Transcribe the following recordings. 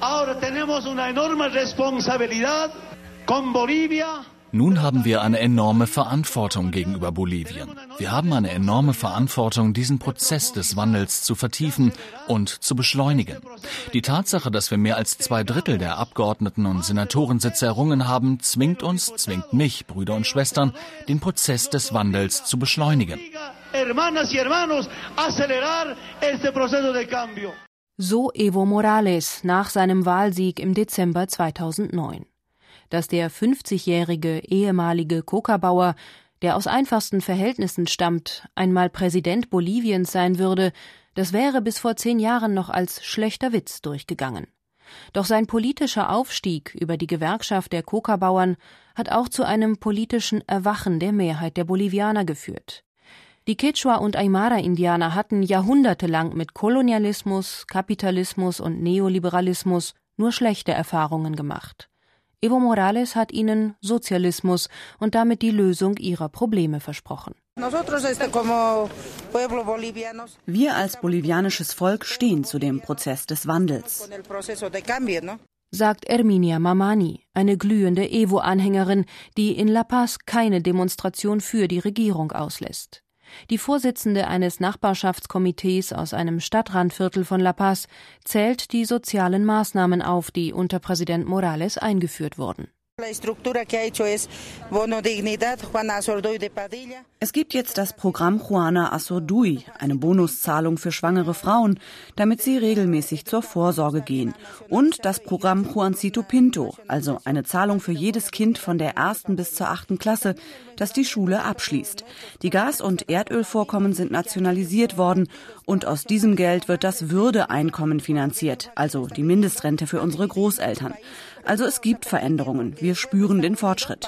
Ahora tenemos una enorme responsabilidad con Bolivia nun haben wir eine enorme Verantwortung gegenüber Bolivien. Wir haben eine enorme Verantwortung, diesen Prozess des Wandels zu vertiefen und zu beschleunigen. Die Tatsache, dass wir mehr als zwei Drittel der Abgeordneten und Senatorensitze errungen haben, zwingt uns, zwingt mich, Brüder und Schwestern, den Prozess des Wandels zu beschleunigen. So Evo Morales nach seinem Wahlsieg im Dezember 2009 dass der 50-jährige ehemalige Kokabauer, der aus einfachsten Verhältnissen stammt, einmal Präsident Boliviens sein würde, das wäre bis vor zehn Jahren noch als schlechter Witz durchgegangen. Doch sein politischer Aufstieg über die Gewerkschaft der Kokabauern hat auch zu einem politischen Erwachen der Mehrheit der Bolivianer geführt. Die Quechua- und Aymara-Indianer hatten jahrhundertelang mit Kolonialismus, Kapitalismus und Neoliberalismus nur schlechte Erfahrungen gemacht. Evo Morales hat ihnen Sozialismus und damit die Lösung ihrer Probleme versprochen. Wir als bolivianisches Volk stehen zu dem Prozess des Wandels sagt Erminia Mamani, eine glühende Evo-Anhängerin, die in La Paz keine Demonstration für die Regierung auslässt. Die Vorsitzende eines Nachbarschaftskomitees aus einem Stadtrandviertel von La Paz zählt die sozialen Maßnahmen auf, die unter Präsident Morales eingeführt wurden es gibt jetzt das Programm Juana Asordui, eine Bonuszahlung für schwangere Frauen, damit sie regelmäßig zur Vorsorge gehen. Und das Programm Juancito Pinto, also eine Zahlung für jedes Kind von der ersten bis zur achten Klasse, das die Schule abschließt. Die Gas- und Erdölvorkommen sind nationalisiert worden und aus diesem Geld wird das Würdeeinkommen finanziert, also die Mindestrente für unsere Großeltern. Also es gibt Veränderungen. Wir spüren den Fortschritt.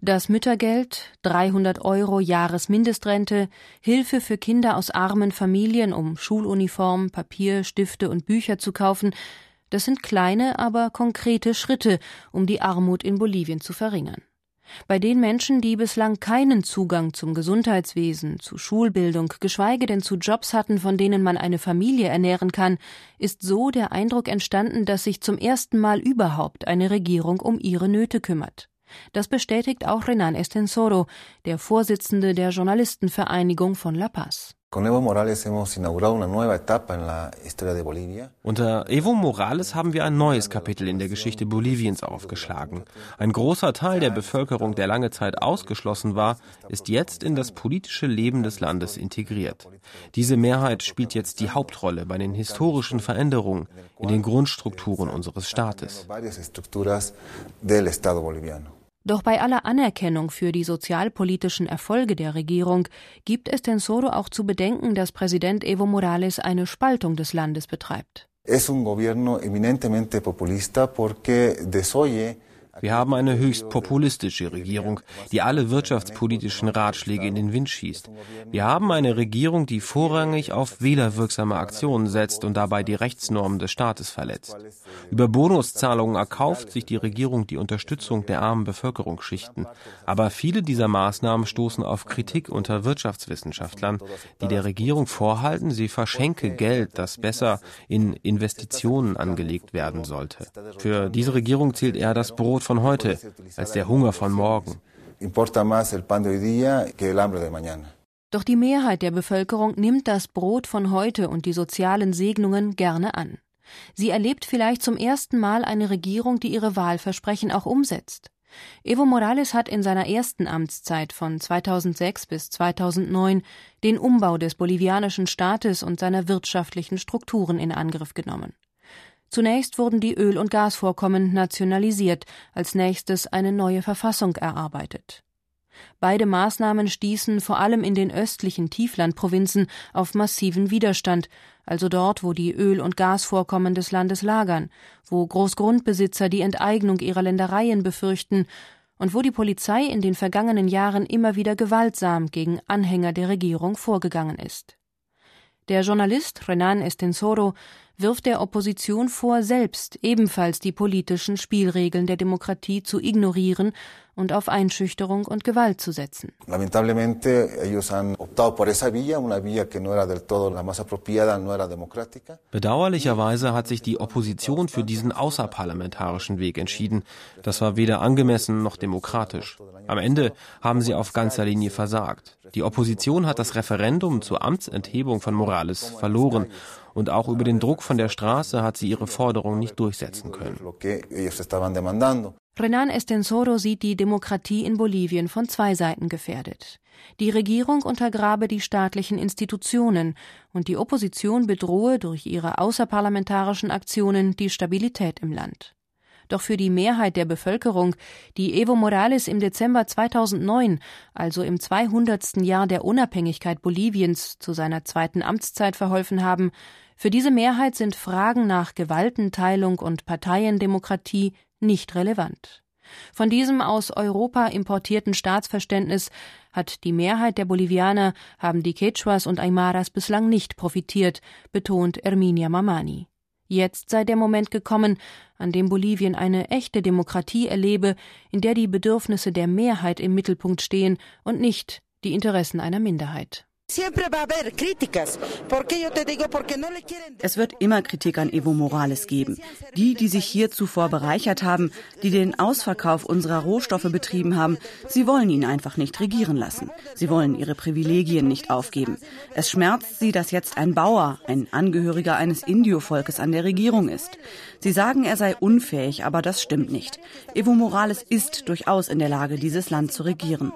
Das Müttergeld, 300 Euro Jahresmindestrente, Hilfe für Kinder aus armen Familien, um Schuluniform, Papier, Stifte und Bücher zu kaufen, das sind kleine, aber konkrete Schritte, um die Armut in Bolivien zu verringern. Bei den Menschen, die bislang keinen Zugang zum Gesundheitswesen, zu Schulbildung, geschweige denn zu Jobs hatten, von denen man eine Familie ernähren kann, ist so der Eindruck entstanden, dass sich zum ersten Mal überhaupt eine Regierung um ihre Nöte kümmert. Das bestätigt auch Renan Estensoro, der Vorsitzende der Journalistenvereinigung von La Paz. Unter Evo Morales haben wir ein neues Kapitel in der Geschichte Boliviens aufgeschlagen. Ein großer Teil der Bevölkerung, der lange Zeit ausgeschlossen war, ist jetzt in das politische Leben des Landes integriert. Diese Mehrheit spielt jetzt die Hauptrolle bei den historischen Veränderungen in den Grundstrukturen unseres Staates. Doch bei aller Anerkennung für die sozialpolitischen Erfolge der Regierung gibt es Tensoro auch zu bedenken, dass Präsident Evo Morales eine Spaltung des Landes betreibt. Es un gobierno eminentemente populista porque desoye wir haben eine höchst populistische Regierung, die alle wirtschaftspolitischen Ratschläge in den Wind schießt. Wir haben eine Regierung, die vorrangig auf wählerwirksame Aktionen setzt und dabei die Rechtsnormen des Staates verletzt. Über Bonuszahlungen erkauft sich die Regierung die Unterstützung der armen Bevölkerungsschichten. Aber viele dieser Maßnahmen stoßen auf Kritik unter Wirtschaftswissenschaftlern, die der Regierung vorhalten, sie verschenke Geld, das besser in Investitionen angelegt werden sollte. Für diese Regierung zählt eher das Brot von heute als der Hunger von morgen. Doch die Mehrheit der Bevölkerung nimmt das Brot von heute und die sozialen Segnungen gerne an. Sie erlebt vielleicht zum ersten Mal eine Regierung, die ihre Wahlversprechen auch umsetzt. Evo Morales hat in seiner ersten Amtszeit von 2006 bis 2009 den Umbau des bolivianischen Staates und seiner wirtschaftlichen Strukturen in Angriff genommen. Zunächst wurden die Öl- und Gasvorkommen nationalisiert, als nächstes eine neue Verfassung erarbeitet. Beide Maßnahmen stießen vor allem in den östlichen Tieflandprovinzen auf massiven Widerstand, also dort, wo die Öl- und Gasvorkommen des Landes lagern, wo Großgrundbesitzer die Enteignung ihrer Ländereien befürchten und wo die Polizei in den vergangenen Jahren immer wieder gewaltsam gegen Anhänger der Regierung vorgegangen ist. Der Journalist Renan Estensoro wirft der Opposition vor, selbst ebenfalls die politischen Spielregeln der Demokratie zu ignorieren und auf Einschüchterung und Gewalt zu setzen. Bedauerlicherweise hat sich die Opposition für diesen außerparlamentarischen Weg entschieden. Das war weder angemessen noch demokratisch. Am Ende haben sie auf ganzer Linie versagt. Die Opposition hat das Referendum zur Amtsenthebung von Morales verloren und auch über den Druck von der Straße hat sie ihre Forderung nicht durchsetzen können. Renan Estensoro sieht die Demokratie in Bolivien von zwei Seiten gefährdet. Die Regierung untergrabe die staatlichen Institutionen und die Opposition bedrohe durch ihre außerparlamentarischen Aktionen die Stabilität im Land. Doch für die Mehrheit der Bevölkerung, die Evo Morales im Dezember 2009, also im 200. Jahr der Unabhängigkeit Boliviens, zu seiner zweiten Amtszeit verholfen haben, für diese Mehrheit sind Fragen nach Gewaltenteilung und Parteiendemokratie nicht relevant. Von diesem aus Europa importierten Staatsverständnis hat die Mehrheit der Bolivianer, haben die Quechuas und Aymaras bislang nicht profitiert, betont Erminia Mamani. Jetzt sei der Moment gekommen, an dem Bolivien eine echte Demokratie erlebe, in der die Bedürfnisse der Mehrheit im Mittelpunkt stehen und nicht die Interessen einer Minderheit. Es wird immer Kritik an Evo Morales geben. Die, die sich hier zuvor bereichert haben, die den Ausverkauf unserer Rohstoffe betrieben haben, sie wollen ihn einfach nicht regieren lassen. Sie wollen ihre Privilegien nicht aufgeben. Es schmerzt sie, dass jetzt ein Bauer, ein Angehöriger eines Indio-Volkes an der Regierung ist. Sie sagen, er sei unfähig, aber das stimmt nicht. Evo Morales ist durchaus in der Lage, dieses Land zu regieren.